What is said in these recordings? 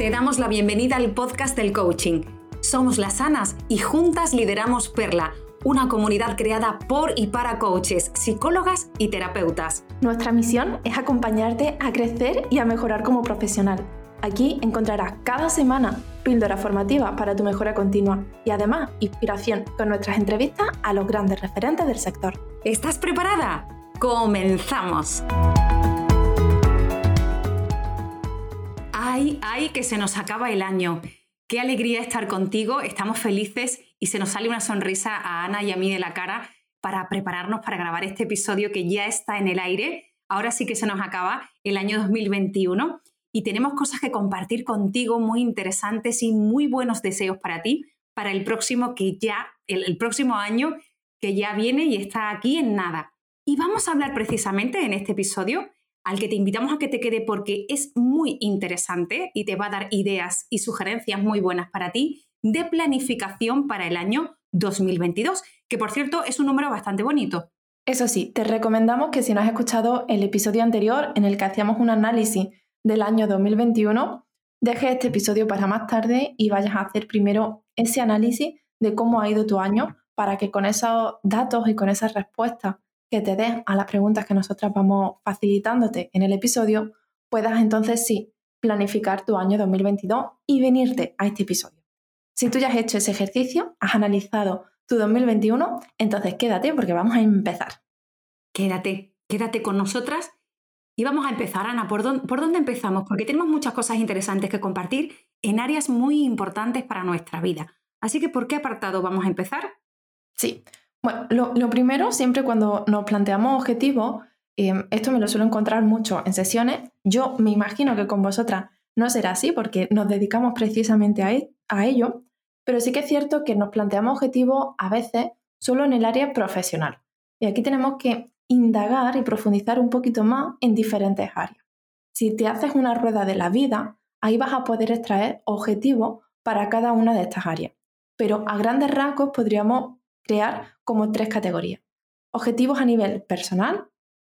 Te damos la bienvenida al podcast del coaching. Somos las Anas y juntas lideramos Perla, una comunidad creada por y para coaches, psicólogas y terapeutas. Nuestra misión es acompañarte a crecer y a mejorar como profesional. Aquí encontrarás cada semana píldora formativa para tu mejora continua y además inspiración con nuestras entrevistas a los grandes referentes del sector. ¿Estás preparada? ¡Comenzamos! Ay, ay, que se nos acaba el año. Qué alegría estar contigo, estamos felices y se nos sale una sonrisa a Ana y a mí de la cara para prepararnos para grabar este episodio que ya está en el aire. Ahora sí que se nos acaba el año 2021 y tenemos cosas que compartir contigo muy interesantes y muy buenos deseos para ti para el próximo que ya el, próximo año que ya viene y está aquí en nada. Y vamos a hablar precisamente en este episodio al que te invitamos a que te quede porque es muy interesante y te va a dar ideas y sugerencias muy buenas para ti de planificación para el año 2022, que por cierto es un número bastante bonito. Eso sí, te recomendamos que si no has escuchado el episodio anterior en el que hacíamos un análisis del año 2021, dejes este episodio para más tarde y vayas a hacer primero ese análisis de cómo ha ido tu año para que con esos datos y con esas respuestas que te des a las preguntas que nosotras vamos facilitándote en el episodio, puedas entonces sí planificar tu año 2022 y venirte a este episodio. Si tú ya has hecho ese ejercicio, has analizado tu 2021, entonces quédate porque vamos a empezar. Quédate, quédate con nosotras y vamos a empezar, Ana. ¿por dónde, ¿Por dónde empezamos? Porque tenemos muchas cosas interesantes que compartir en áreas muy importantes para nuestra vida. Así que, ¿por qué apartado vamos a empezar? Sí, bueno, lo, primero, siempre cuando nos planteamos objetivos, em, esto me lo suelo encontrar mucho en sesiones. Yo me imagino que con vosotras no será así porque nos dedicamos precisamente a, e, a ello, pero sí que es cierto que nos planteamos objetivos a veces solo en el área profesional. Y aquí tenemos que indagar y profundizar un poquito más en diferentes áreas. Si te haces una rueda de la vida, ahí vas a poder extraer objetivos para cada una de estas áreas. Pero a grandes rasgos podríamos crear como tres categorías. Objetivos a nivel personal,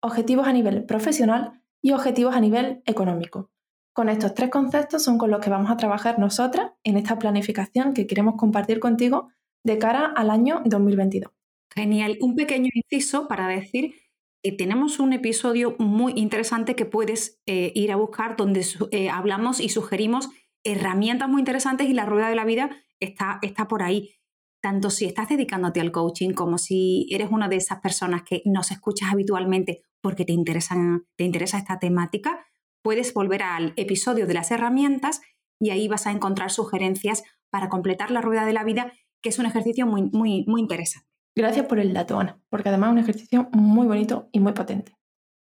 objetivos a nivel profesional y objetivos a nivel económico. Con estos tres conceptos son con los que vamos a trabajar nosotras en esta planificación que queremos compartir contigo de cara al año 2022. Genial. Un pequeño inciso para decir que tenemos un episodio muy interesante que puedes eh, ir a buscar donde eh, hablamos y sugerimos herramientas muy interesantes y la rueda de la vida está, está por ahí tanto si estás dedicándote al coaching como si eres una de esas personas que nos escuchas habitualmente porque te, interesan, te interesa esta temática, puedes volver al episodio de las herramientas y ahí vas a encontrar sugerencias para completar la rueda de la vida, que es un ejercicio muy, muy, muy interesante. Gracias por el dato, Ana, porque además es un ejercicio muy bonito y muy potente.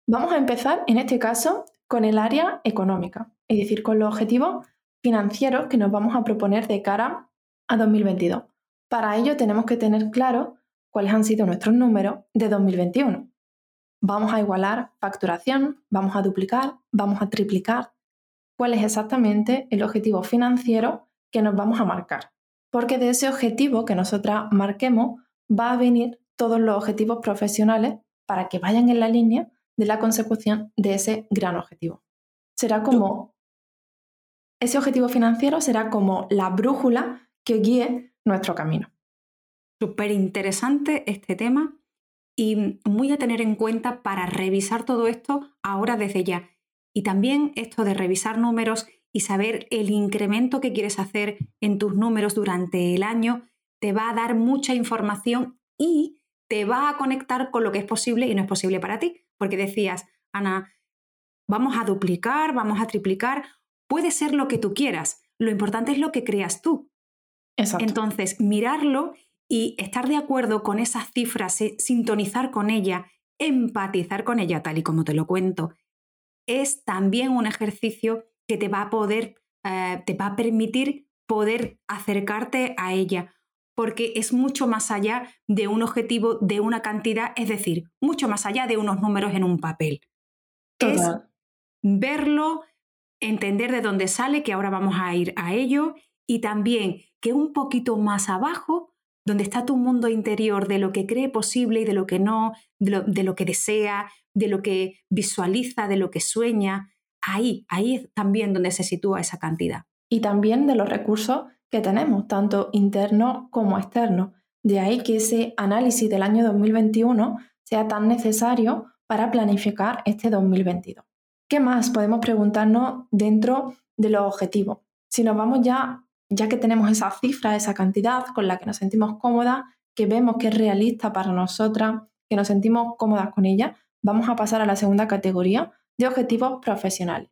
Vamos a empezar, en este caso, con el área económica, es decir, con los objetivos financieros que nos vamos a proponer de cara a 2022. Para ello tenemos que tener claro cuáles han sido nuestros números de 2021. Vamos a igualar facturación, vamos a duplicar, vamos a triplicar. ¿Cuál es exactamente el objetivo financiero que nos vamos a marcar? Porque de ese objetivo que nosotras marquemos va a venir todos los objetivos profesionales para que vayan en la línea de la consecución de ese gran objetivo. Será como, ese objetivo financiero será como la brújula que guíe nuestro camino. Súper interesante este tema y muy a tener en cuenta para revisar todo esto ahora desde ya. Y también esto de revisar números y saber el incremento que quieres hacer en tus números durante el año te va a dar mucha información y te va a conectar con lo que es posible y no es posible para ti. Porque decías, Ana, vamos a duplicar, vamos a triplicar, puede ser lo que tú quieras. Lo importante es lo que creas tú. Entonces, mirarlo y estar de acuerdo con esas cifras, eh, sintonizar con ella, empatizar con ella, tal y como te lo cuento, es también un ejercicio que te va a poder, eh, te va a permitir poder acercarte a ella, porque es mucho más allá de un objetivo, de una cantidad, es decir, mucho más allá de unos números en un papel. Es verlo, entender de dónde sale, que ahora vamos a ir a ello, y también que un poquito más abajo, donde está tu mundo interior de lo que cree posible y de lo que no, de lo, que desea, de lo que visualiza, de lo que sueña, ahí, ahí es también donde se sitúa esa cantidad. y también de los recursos que tenemos, tanto internos como externos. De ahí que ese análisis del año 2021 sea tan necesario para planificar este 2022. ¿Qué más podemos preguntarnos dentro de los objetivos? Si nos vamos ya, ya que tenemos esa cifra, esa cantidad con la que nos sentimos cómodas, que vemos que es realista para nosotras, que nos sentimos cómodas con ella, vamos a pasar a la segunda categoría de objetivos profesionales.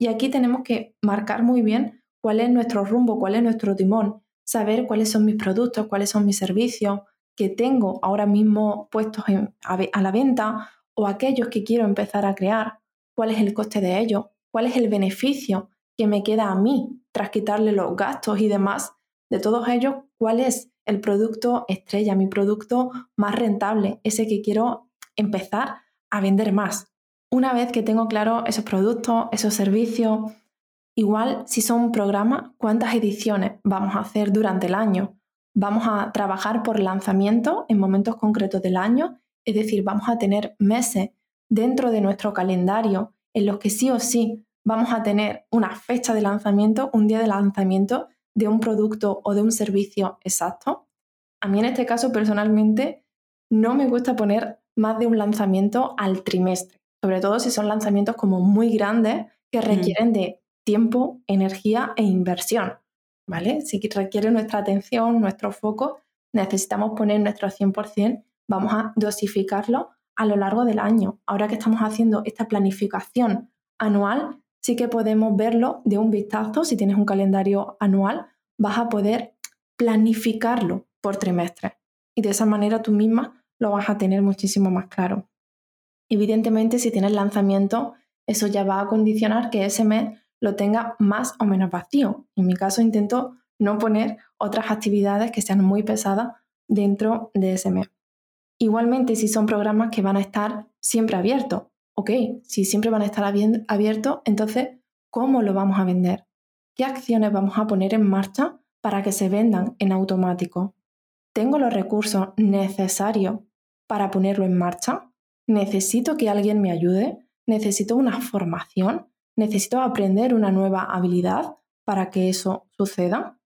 Y aquí tenemos que marcar muy bien cuál es nuestro rumbo, cuál es nuestro timón, saber cuáles son mis productos, cuáles son mis servicios que tengo ahora mismo puestos a, la venta o aquellos que quiero empezar a crear, cuál es el coste de ellos, cuál es el beneficio que me queda a mí tras quitarle los gastos y demás. De todos ellos, cuál es el producto estrella, mi producto más rentable, ese que quiero empezar a vender más. Una vez que tengo claro esos productos, esos servicios, igual si son un programa, cuántas ediciones vamos a hacer durante el año. Vamos a trabajar por lanzamiento en momentos concretos del año, es decir, vamos a tener meses dentro de nuestro calendario en los que sí o sí vamos a tener una fecha de lanzamiento, un día de lanzamiento de un producto o de un servicio exacto. A mí en este caso personalmente no me gusta poner más de un lanzamiento al trimestre, sobre todo si son lanzamientos como muy grandes que requieren de tiempo, energía e inversión, ¿vale? Si requiere nuestra atención, nuestro foco, necesitamos poner nuestro 100%, vamos a dosificarlo a lo largo del año. Ahora que estamos haciendo esta planificación anual, sí que podemos verlo de un vistazo. Si tienes un calendario anual, vas a poder planificarlo por trimestre. Y de esa manera tú misma lo vas a tener muchísimo más claro. Evidentemente, si tienes lanzamiento, eso ya va a condicionar que ese mes lo tenga más o menos vacío. En mi caso, intento no poner otras actividades que sean muy pesadas dentro de ese mes. Igualmente, si son programas que van a estar siempre abiertos, ok, si siempre van a estar abiertos, entonces, ¿cómo lo vamos a vender? ¿Qué acciones vamos a poner en marcha para que se vendan en automático? ¿Tengo los recursos necesarios para ponerlo en marcha? ¿Necesito que alguien me ayude? ¿Necesito una formación? ¿Necesito aprender una nueva habilidad para que eso suceda?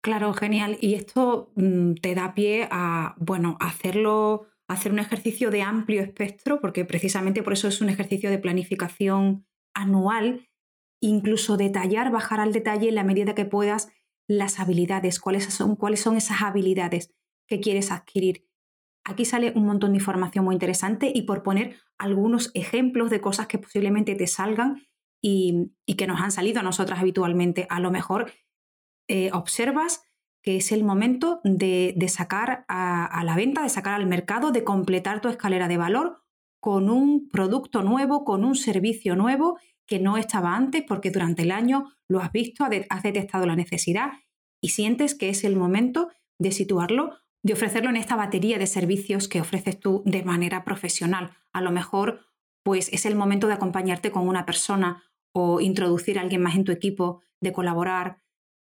Claro, genial. Y esto mm, te da pie a, bueno, hacerlo hacer un ejercicio de amplio espectro, porque precisamente por eso es un ejercicio de planificación anual, incluso detallar, bajar al detalle en la medida que puedas las habilidades, cuáles son, cuáles son esas habilidades que quieres adquirir. Aquí sale un montón de información muy interesante y por poner algunos ejemplos de cosas que posiblemente te salgan y, que nos han salido a nosotras habitualmente. A lo mejor eh, observas que es el momento de, sacar a, la venta, de sacar al mercado, de completar tu escalera de valor con un producto nuevo, con un servicio nuevo que no estaba antes porque durante el año lo has visto, has detectado la necesidad y sientes que es el momento de situarlo, de ofrecerlo en esta batería de servicios que ofreces tú de manera profesional. A lo mejor, pues es el momento de acompañarte con una persona o introducir a alguien más en tu equipo, de colaborar,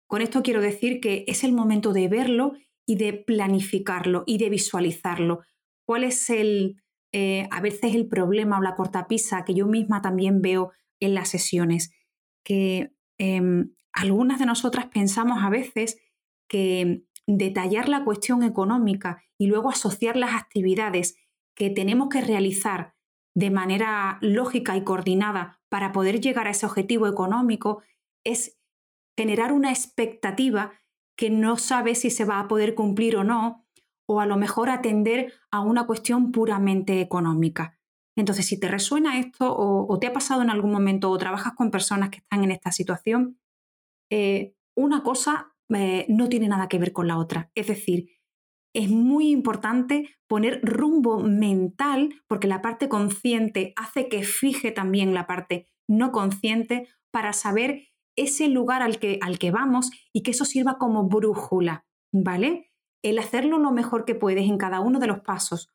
con esto quiero decir que es el momento de verlo y de planificarlo y de visualizarlo. ¿Cuál es el, eh, a veces el problema o la cortapisa que yo misma también veo en las sesiones? Que em, algunas de nosotras pensamos a veces que detallar la cuestión económica y luego asociar las actividades que tenemos que realizar de manera lógica y coordinada para poder llegar a ese objetivo económico es generar una expectativa que no sabe si se va a poder cumplir o no, o a lo mejor atender a una cuestión puramente económica. Entonces, si te resuena esto o, te ha pasado en algún momento o trabajas con personas que están en esta situación, eh, una cosa eh, no tiene nada que ver con la otra. Es decir, es muy importante poner rumbo mental porque la parte consciente hace que fije también la parte no consciente para saber ese lugar al que, al que vamos y que eso sirva como brújula, ¿vale? El hacerlo lo mejor que puedes en cada uno de los pasos,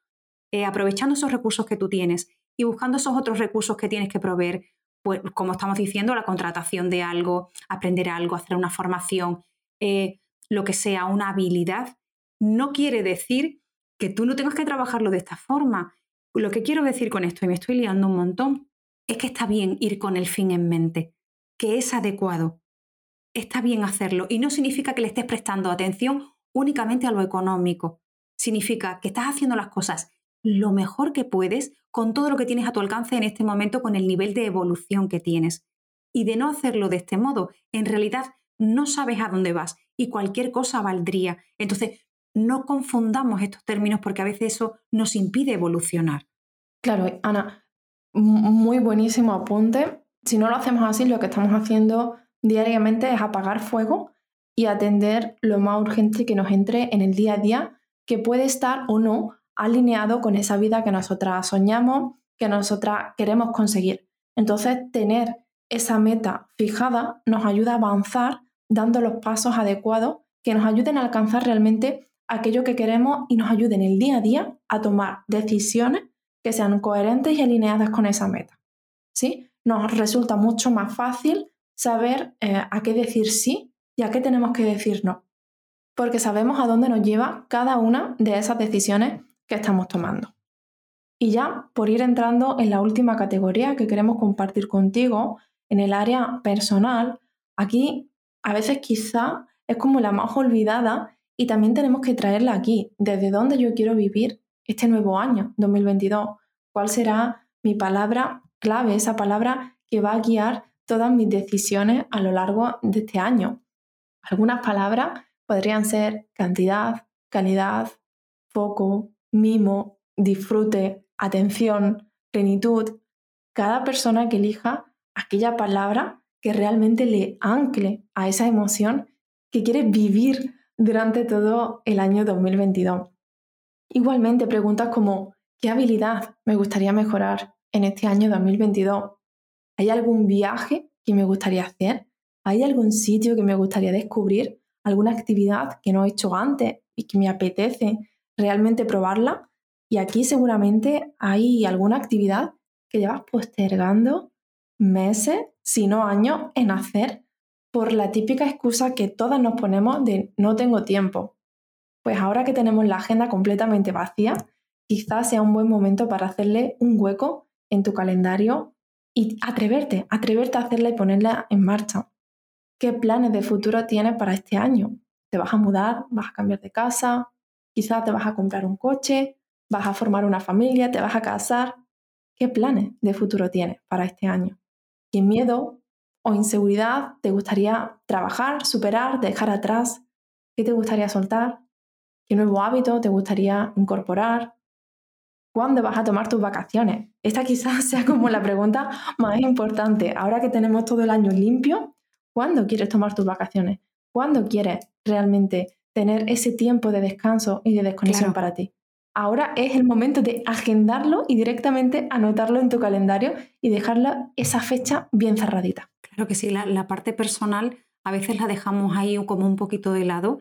eh, aprovechando esos recursos que tú tienes y buscando esos otros recursos que tienes que proveer, pues como estamos diciendo, la contratación de algo, aprender algo, hacer una formación, eh, lo que sea, una habilidad, no quiere decir que tú no tengas que trabajarlo de esta forma. Lo que quiero decir con esto, y me estoy liando un montón, es que está bien ir con el fin en mente que es adecuado. está bien hacerlo y no significa que le estés prestando atención únicamente a lo económico. Significa que estás haciendo las cosas lo mejor que puedes con todo lo que tienes a tu alcance en este momento, con el nivel de evolución que tienes. Y de no hacerlo de este modo, en realidad no sabes a dónde vas y cualquier cosa valdría. Entonces, no confundamos estos términos porque a veces eso nos impide evolucionar. Claro, Ana, muy buenísimo apunte. Si no lo hacemos así, lo que estamos haciendo diariamente es apagar fuego y atender lo más urgente que nos entre en el día a día, que puede estar o no alineado con esa vida que nosotras soñamos, que nosotras queremos conseguir. Entonces, tener esa meta fijada nos ayuda a avanzar dando los pasos adecuados que nos ayuden a alcanzar realmente aquello que queremos y nos ayuden el día a día a tomar decisiones que sean coherentes y alineadas con esa meta. ¿Sí? Nos resulta mucho más fácil saber eh, a qué decir sí y a qué tenemos que decir no, porque sabemos a dónde nos lleva cada una de esas decisiones que estamos tomando. Y ya por ir entrando en la última categoría que queremos compartir contigo, en el área personal, aquí a veces quizá es como la más olvidada y también tenemos que traerla aquí, desde dónde yo quiero vivir este nuevo año, 2022. ¿Cuál será mi palabra clave, esa palabra que va a guiar todas mis decisiones a lo largo de este año? Algunas palabras podrían ser cantidad, calidad, foco, mimo, disfrute, atención, plenitud. Cada persona que elija aquella palabra que realmente le ancle a esa emoción que quiere vivir durante todo el año 2022. Igualmente, preguntas como, ¿qué habilidad me gustaría mejorar en este año 2022? ¿Hay algún viaje que me gustaría hacer? ¿Hay algún sitio que me gustaría descubrir? ¿Alguna actividad que no he hecho antes y que me apetece realmente probarla? Y aquí seguramente hay alguna actividad que llevas postergando meses, si no años, en hacer por la típica excusa que todas nos ponemos de no tengo tiempo. Pues ahora que tenemos la agenda completamente vacía, quizás sea un buen momento para hacerle un hueco en tu calendario y atreverte, atreverte a hacerla y ponerla en marcha. ¿Qué planes de futuro tienes para este año? ¿Te vas a mudar? ¿Vas a cambiar de casa? Quizás te vas a comprar un coche, vas a formar una familia, te vas a casar. ¿Qué planes de futuro tienes para este año? ¿Qué miedo o inseguridad te gustaría trabajar, superar, dejar atrás? ¿Qué te gustaría soltar? ¿Qué nuevo hábito te gustaría incorporar? ¿Cuándo vas a tomar tus vacaciones? Esta quizás sea como la pregunta más importante. Ahora que tenemos todo el año limpio, ¿cuándo quieres tomar tus vacaciones? ¿Cuándo quieres realmente tener ese tiempo de descanso y de desconexión para ti? Ahora es el momento de agendarlo y directamente anotarlo en tu calendario y dejarla esa fecha bien cerradita. Claro que sí, la, parte personal a veces la dejamos ahí como un poquito de lado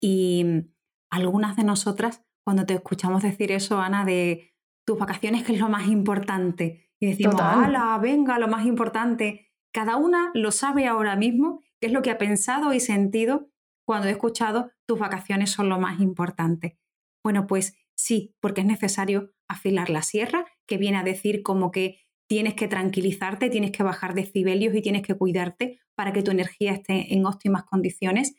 y algunas de nosotras, cuando te escuchamos decir eso, Ana, de tus vacaciones, que es lo más importante, y decimos, ¡hala, venga, lo más importante! Cada una lo sabe ahora mismo, qué es lo que ha pensado y sentido cuando he escuchado tus vacaciones son lo más importante. Bueno, pues Sí, porque es necesario afilar la sierra, que viene a decir como que tienes que tranquilizarte, tienes que bajar decibelios y tienes que cuidarte para que tu energía esté en óptimas condiciones.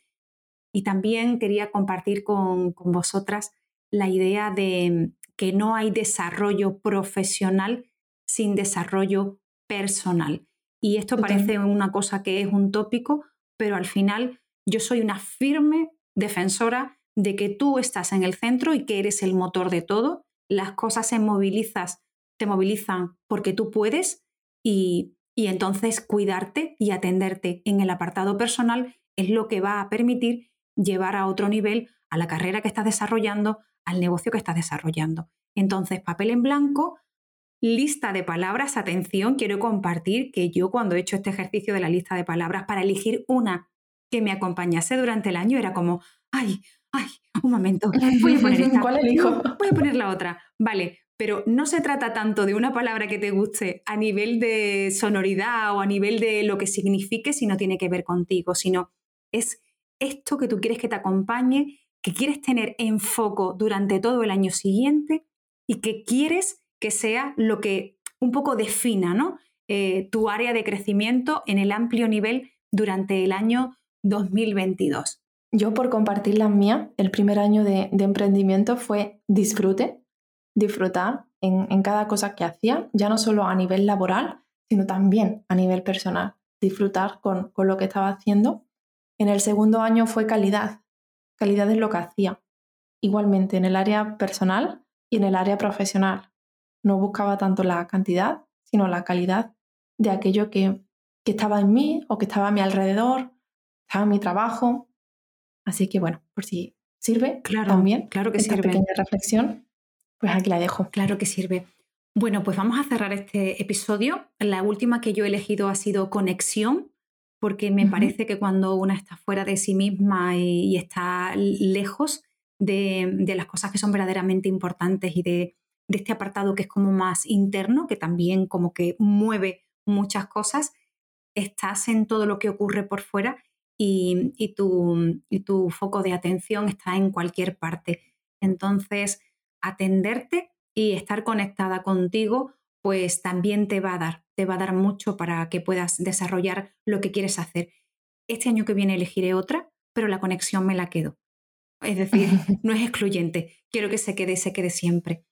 Y también quería compartir con, vosotras la idea de que no hay desarrollo profesional sin desarrollo personal. Y esto parece una cosa que es un tópico, pero al final yo soy una firme defensora de que tú estás en el centro y que eres el motor de todo, las cosas se movilizas, te movilizan porque tú puedes y, y entonces cuidarte y atenderte en el apartado personal es lo que va a permitir llevar a otro nivel a la carrera que estás desarrollando, al negocio que estás desarrollando. Entonces, papel en blanco, lista de palabras, atención, quiero compartir que yo cuando he hecho este ejercicio de la lista de palabras para elegir una que me acompañase durante el año era como, ay, ay, un momento, voy a poner esta. ¿Cuál elijo? Voy a poner la otra. Vale, pero no se trata tanto de una palabra que te guste a nivel de sonoridad o a nivel de lo que signifique, si no tiene que ver contigo, sino es esto que tú quieres que te acompañe, que quieres tener en foco durante todo el año siguiente y que quieres que sea lo que un poco defina ¿no? Eh, tu área de crecimiento en el amplio nivel durante el año 2022? Yo por compartir las mías, el primer año de, emprendimiento fue disfrute, disfrutar en, cada cosa que hacía, ya no solo a nivel laboral, sino también a nivel personal, disfrutar con, con lo que estaba haciendo. En el segundo año fue calidad, calidad en lo que hacía, igualmente en el área personal y en el área profesional. No buscaba tanto la cantidad, sino la calidad de aquello que, que estaba en mí o que estaba a mi alrededor, estaba en mi trabajo, Así que bueno, por si sirve claro, también claro que esta sirve. pequeña reflexión, pues aquí la dejo. Claro que sirve. Bueno, pues vamos a cerrar este episodio. La última que yo he elegido ha sido conexión, porque me parece que cuando una está fuera de sí misma y, está lejos de, las cosas que son verdaderamente importantes y de, de este apartado que es como más interno, que también como que mueve muchas cosas, estás en todo lo que ocurre por fuera y, tu, foco de atención está en cualquier parte. Entonces, atenderte y estar conectada contigo, pues también te va a dar, te va a dar mucho para que puedas desarrollar lo que quieres hacer. Este año que viene elegiré otra, pero la conexión me la quedo. Es decir, no es excluyente, quiero que se quede, se quede siempre.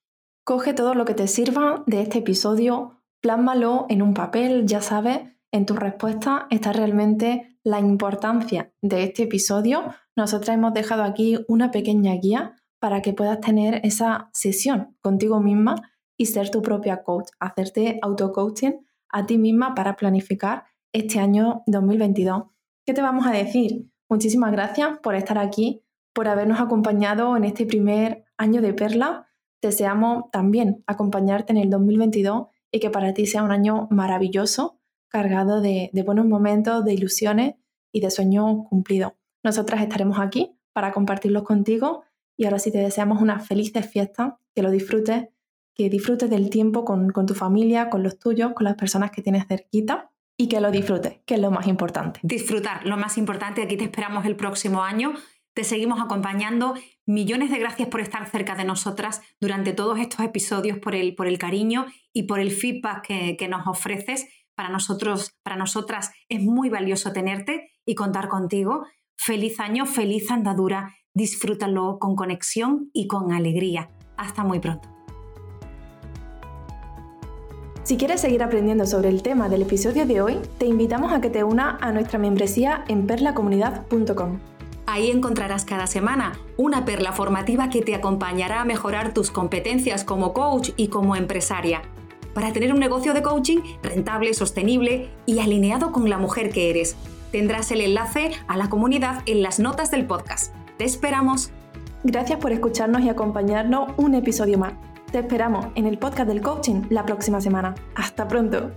Coge todo lo que te sirva de este episodio, plásmalo en un papel, ya sabes, en tu respuesta está realmente la importancia de este episodio. Nosotras hemos dejado aquí una pequeña guía para que puedas tener esa sesión contigo misma y ser tu propia coach, hacerte auto-coaching a ti misma para planificar este año 2022. ¿Qué te vamos a decir? Muchísimas gracias por estar aquí, por habernos acompañado en este primer año de Perla. Deseamos también acompañarte en el 2022 y que para ti sea un año maravilloso cargado de, buenos momentos, de ilusiones y de sueños cumplidos. Nosotras estaremos aquí para compartirlos contigo y ahora sí te deseamos unas felices fiestas, que lo disfrutes, que disfrutes del tiempo con, con tu familia, con los tuyos, con las personas que tienes cerquita y que lo disfrutes, que es lo más importante. Disfrutar, lo más importante. Aquí te esperamos el próximo año. Te seguimos acompañando. Millones de gracias por estar cerca de nosotras durante todos estos episodios, por el, por el cariño y por el feedback que, que nos ofreces para nosotros, para nosotras es muy valioso tenerte y contar contigo. Feliz año, feliz andadura, disfrútalo con conexión y con alegría. Hasta muy pronto. Si quieres seguir aprendiendo sobre el tema del episodio de hoy, te invitamos a que te una a nuestra membresía en perlacomunidad.com. Ahí encontrarás cada semana una perla formativa que te acompañará a mejorar tus competencias como coach y como empresaria para tener un negocio de coaching rentable, sostenible y alineado con la mujer que eres. Tendrás el enlace a la comunidad en las notas del podcast. Te esperamos. Gracias por escucharnos y acompañarnos un episodio más. Te esperamos en el podcast del coaching la próxima semana. Hasta pronto.